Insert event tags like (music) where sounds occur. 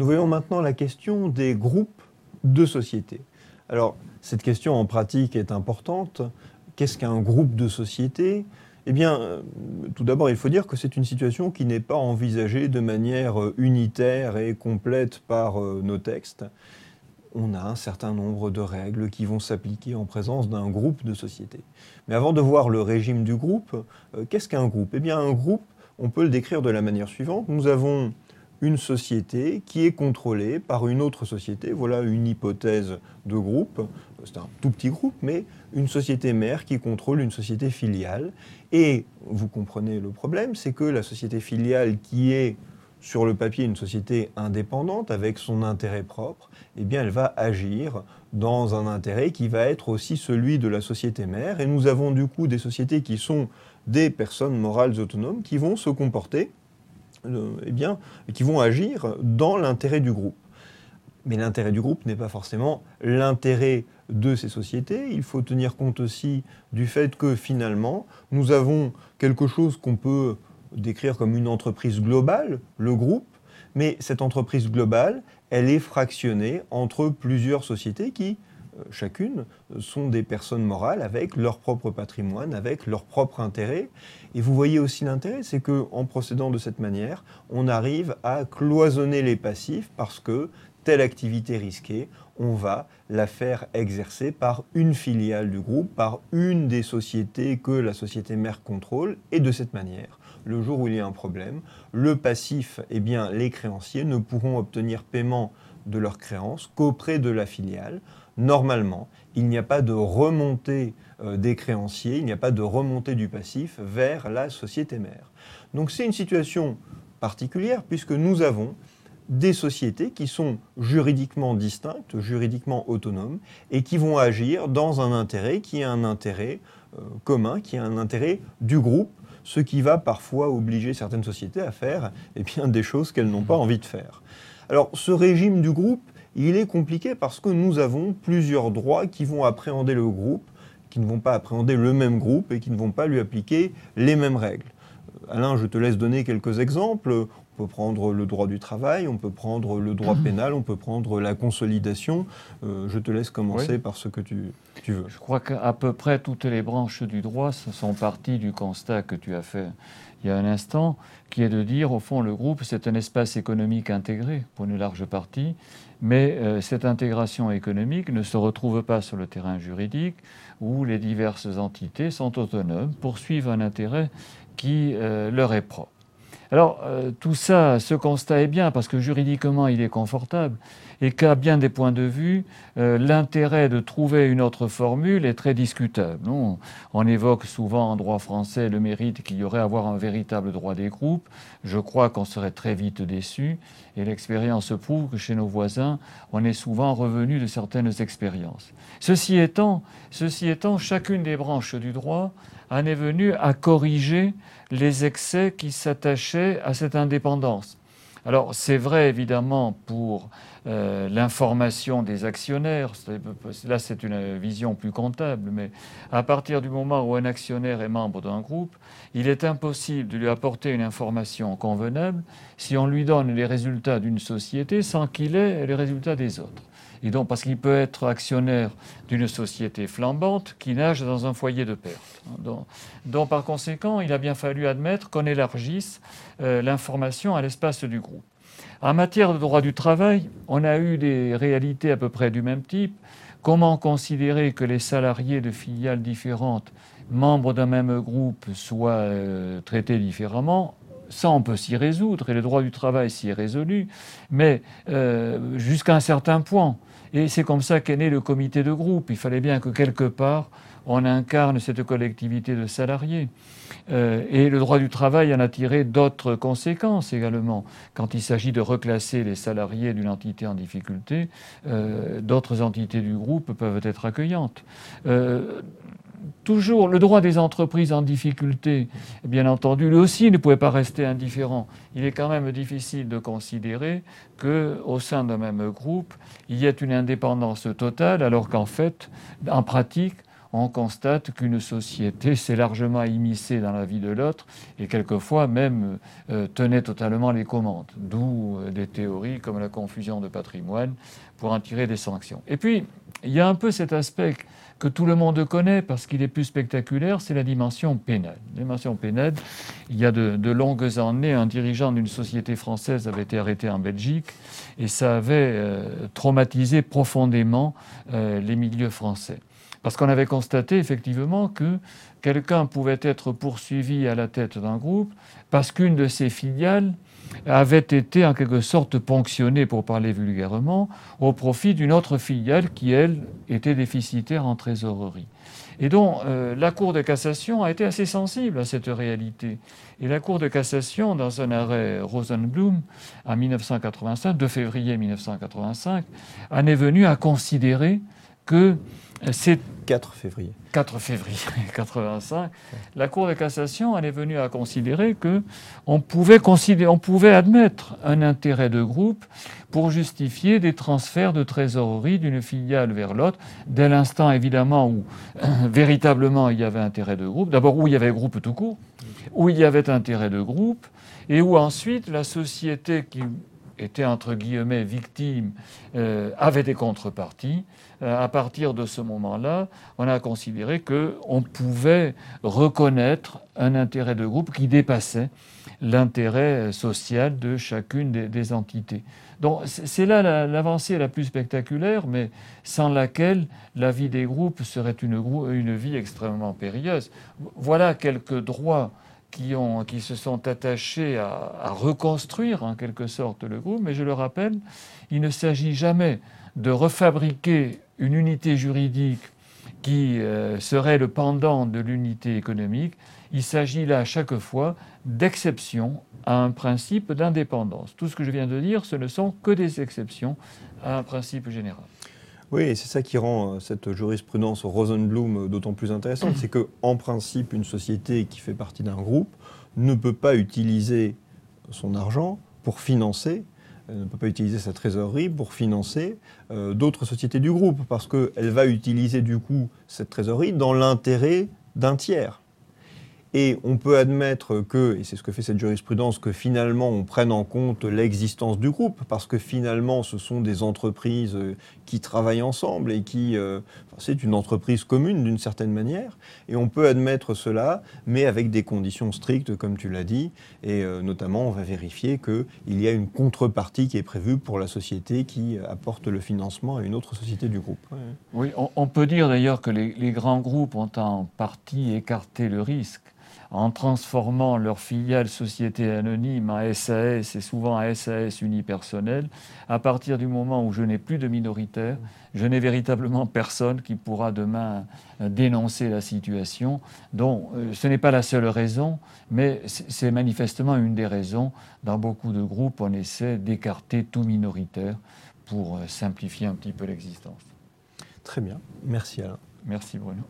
Nous voyons maintenant la question des groupes de sociétés. Alors, cette question en pratique est importante. Qu'est-ce qu'un groupe de sociétés eh bien, euh, tout d'abord, il faut dire que c'est une situation qui n'est pas envisagée de manière euh, unitaire et complète par euh, nos textes. On a un certain nombre de règles qui vont s'appliquer en présence d'un groupe de sociétés. Mais avant de voir le régime du groupe, qu'est-ce qu'un groupe? Eh bien, un groupe, on peut le décrire de la manière suivante. Nous avons une société qui est contrôlée par une autre société. Voilà une hypothèse de groupe. C'est un tout petit groupe, mais une société mère qui contrôle une société filiale. Et vous comprenez le problème, c'est que la société filiale qui est sur le papier une société indépendante avec son intérêt propre, eh bien elle va agir dans un intérêt qui va être aussi celui de la société mère. Et nous avons du coup des sociétés qui sont des personnes morales autonomes qui vont se comporter eh bien, qui vont agir dans l'intérêt du groupe. Mais l'intérêt du groupe n'est pas forcément l'intérêt de ces sociétés. Il faut tenir compte aussi du fait que finalement, nous avons quelque chose qu'on peut décrire comme une entreprise globale, le groupe, mais cette entreprise globale, elle est fractionnée entre plusieurs sociétés qui, euh, chacune, sont des personnes morales avec leur propre patrimoine, avec leur propre intérêt. Et vous voyez aussi l'intérêt, c'est qu'en procédant de cette manière, on arrive à cloisonner les passifs parce que telle activité risquée, on va la faire exercer par une filiale du groupe, par une des sociétés que la société mère contrôle, et de cette manière, le jour où il y a un problème, le passif, eh bien, les créanciers ne pourront obtenir paiement de leurs créances qu'auprès de la filiale. Normalement, il n'y a pas de remontée euh, des créanciers, il n'y a pas de remontée du passif vers la société mère. Donc c'est une situation particulière puisque nous avons des sociétés qui sont juridiquement distinctes, juridiquement autonomes, et qui vont agir dans un intérêt qui est un intérêt euh, commun, qui est un intérêt du groupe, ce qui va parfois obliger certaines sociétés à faire eh bien, des choses qu'elles n'ont pas envie de faire. Alors ce régime du groupe, il est compliqué parce que nous avons plusieurs droits qui vont appréhender le groupe, qui ne vont pas appréhender le même groupe et qui ne vont pas lui appliquer les mêmes règles. Euh, Alain, je te laisse donner quelques exemples peut prendre le droit du travail, on peut prendre le droit mhm. pénal, on peut prendre la consolidation. Euh, je te laisse commencer par ce que tu, tu veux. Je crois qu'à peu près toutes les branches du droit sont parties du constat que tu as fait il y a un instant, qui est de dire, au fond, le groupe, c'est un espace économique intégré pour une large partie, mais euh, cette intégration économique ne se retrouve pas sur le terrain juridique où les diverses entités sont autonomes, poursuivent un intérêt qui euh, leur est propre. Alors, euh, tout ça, ce constat est bien parce que juridiquement, il est confortable et qu'à bien des points de vue, euh, l'intérêt de trouver une autre formule est très discutable. on évoque souvent en droit français le mérite qu'il y aurait à avoir un véritable droit des groupes. Je crois qu'on serait très vite déçu et l'expérience prouve que chez nos voisins, on est souvent revenu de certaines expériences. Ceci étant, ceci étant, chacune des branches du droit en est venue à corriger les excès qui s'attachaient à cette indépendance. Alors c'est vrai évidemment pour euh, l'information des actionnaires, là c'est une vision plus comptable, mais à partir du moment où un actionnaire est membre d'un groupe, il est impossible de lui apporter une information convenable si on lui donne les résultats d'une société sans qu'il ait les résultats des autres. Et donc, parce qu'il peut être actionnaire d'une société flambante qui nage dans un foyer de perte. Donc, par conséquent, il a bien fallu admettre qu'on élargisse euh, l'information à l'espace du groupe. En matière de droit du travail, on a eu des réalités à peu près du même type. Comment considérer que les salariés de filiales différentes, membres d'un même groupe, soient euh, traités différemment? Ça, on peut s'y résoudre et le droit du travail s'y est résolu, mais euh, jusqu'à un certain point. Et c'est comme ça qu'est né le comité de groupe. Il fallait bien que quelque part, on incarne cette collectivité de salariés. Euh, et le droit du travail en a tiré d'autres conséquences également. Quand il s'agit de reclasser les salariés d'une entité en difficulté, euh, d'autres entités du groupe peuvent être accueillantes. Toujours le droit des entreprises en difficulté, bien entendu, lui aussi ne pouvait pas rester indifférent. Il est quand même difficile de considérer qu'au sein d'un même groupe, il y ait une indépendance totale, alors qu'en fait, en pratique, on constate qu'une société s'est largement immiscée dans la vie de l'autre et quelquefois même euh, tenait totalement les commandes. D'où euh, des théories comme la confusion de patrimoine pour en tirer des sanctions. Et puis, il y a un peu cet aspect que tout le monde connaît parce qu'il est plus spectaculaire, c'est la dimension pénale. La dimension pénale, il y a de, longues années, un dirigeant d'une société française avait été arrêté en Belgique et ça avait euh, traumatisé profondément les milieux français. Parce qu'on avait constaté effectivement que quelqu'un pouvait être poursuivi à la tête d'un groupe parce qu'une de ses filiales avait été en quelque sorte ponctionnée, pour parler vulgairement, au profit d'une autre filiale qui, elle, était déficitaire en trésorerie. Et donc, euh, la Cour de cassation a été assez sensible à cette réalité. Et la Cour de cassation, dans un arrêt Rosenblum, en 1985, 2 février 1985, en est venue à considérer que c'est 4 février. 4 février (laughs) 85. La Cour de cassation elle est venue à considérer que on pouvait, considérer, on pouvait admettre un intérêt de groupe pour justifier des transferts de trésorerie d'une filiale vers l'autre, dès l'instant évidemment où (clears throat) véritablement il y avait intérêt de groupe. D'abord où il y avait groupe tout court, où il y avait intérêt de groupe, et où ensuite la société qui était entre guillemets victime euh, avait des contreparties. Euh, à partir de ce moment-là, on a considéré qu'on pouvait reconnaître un intérêt de groupe qui dépassait l'intérêt social de chacune des, entités. Donc c'est là l'avancée la, plus spectaculaire, mais sans laquelle la vie des groupes serait une, une vie extrêmement périlleuse. Voilà quelques droits qui, se sont attachés à, à, reconstruire en quelque sorte le groupe, mais je le rappelle, il ne s'agit jamais de refabriquer une unité juridique qui euh, serait le pendant de l'unité économique. Il s'agit là chaque fois d'exceptions à un principe d'indépendance. Tout ce que je viens de dire, ce ne sont que des exceptions à un principe général. Oui, c'est ça qui rend euh, cette jurisprudence Rosenblum d'autant plus intéressante, c'est que en principe, une société qui fait partie d'un groupe ne peut pas utiliser son argent pour financer elle ne peut pas utiliser sa trésorerie pour financer euh, d'autres sociétés du groupe, parce qu'elle va utiliser du coup cette trésorerie dans l'intérêt d'un tiers. Et on peut admettre que, et c'est ce que fait cette jurisprudence, que finalement on prenne en compte l'existence du groupe, parce que finalement ce sont des entreprises euh, qui travaillent ensemble et qui... Euh, c'est une entreprise commune d'une certaine manière, et on peut admettre cela, mais avec des conditions strictes, comme tu l'as dit, et euh, notamment on va vérifier qu'il y a une contrepartie qui est prévue pour la société qui apporte le financement à une autre société du groupe. Oui, on, peut dire d'ailleurs que les grands groupes ont en partie écarté le risque en transformant leur filiale société anonyme en SAS et souvent en SAS unipersonnel, à partir du moment où je n'ai plus de minoritaire, je n'ai véritablement personne qui pourra demain euh, dénoncer la situation. Donc euh, ce n'est pas la seule raison, mais c'est manifestement une des raisons. Dans beaucoup de groupes, on essaie d'écarter tout minoritaire pour euh, simplifier un petit peu l'existence. Très bien. Merci Alain. Merci Bruno.